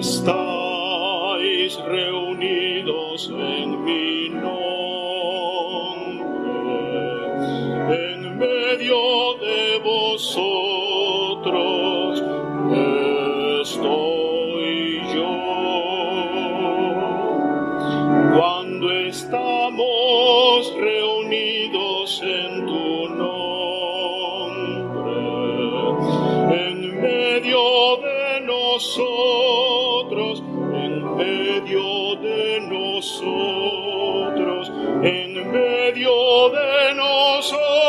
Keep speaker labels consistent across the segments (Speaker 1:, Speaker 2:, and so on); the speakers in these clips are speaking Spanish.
Speaker 1: estáis reunidos en mi nombre, en medio de vosotros estoy yo. Cuando estamos reunidos en tu nombre, en medio de nosotros, medio de nosotros, en medio de nosotros,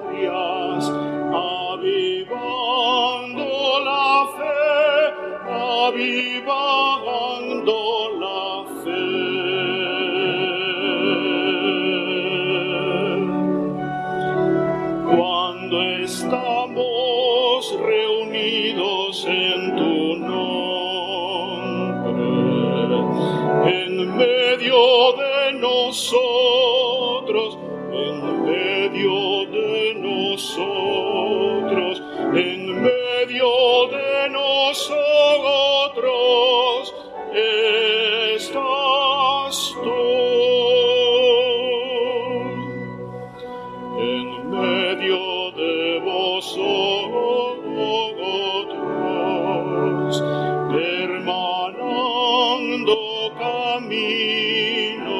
Speaker 1: plegarias, avivando la fe, avivando la fe. Cuando estamos reunidos en tu nombre, en medio de nosotros, en medio de nosotros, en medio de nosotros, estás tú. En medio de vosotros, hermanando caminos,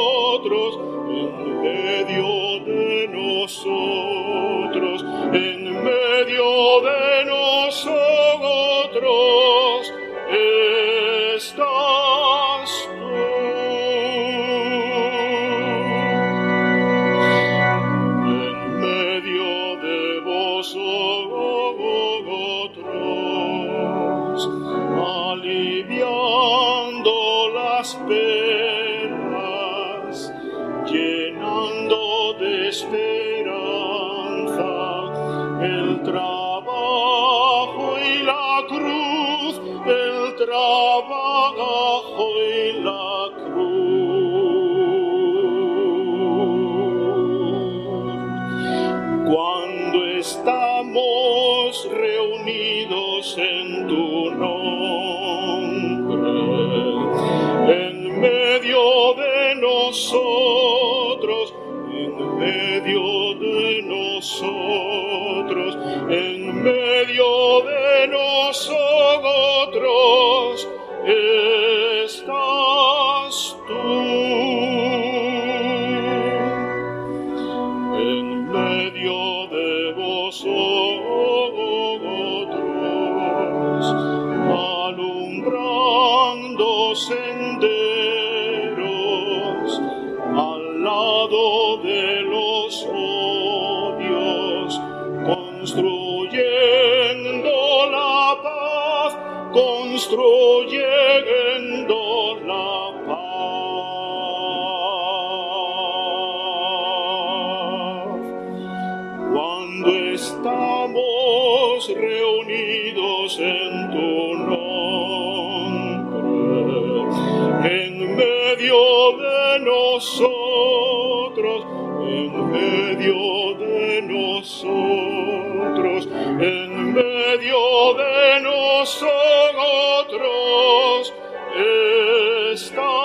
Speaker 1: en medio de nosotros, en medio de nosotros, estás tú. En medio de vosotros, aliviando las penas, de esperanza el trabajo y la cruz, el trabajo y la cruz. Cuando estamos reunidos en tu nombre, en medio de nosotros, medio de nosotros, en medio de nosotros, estás tú. En medio de vosotros, alumbrando senderos construyendo la paz, construyendo la paz. Cuando estamos reunidos en tu nombre, en medio de nosotros, en medio de nosotros, en medio de nosotros está.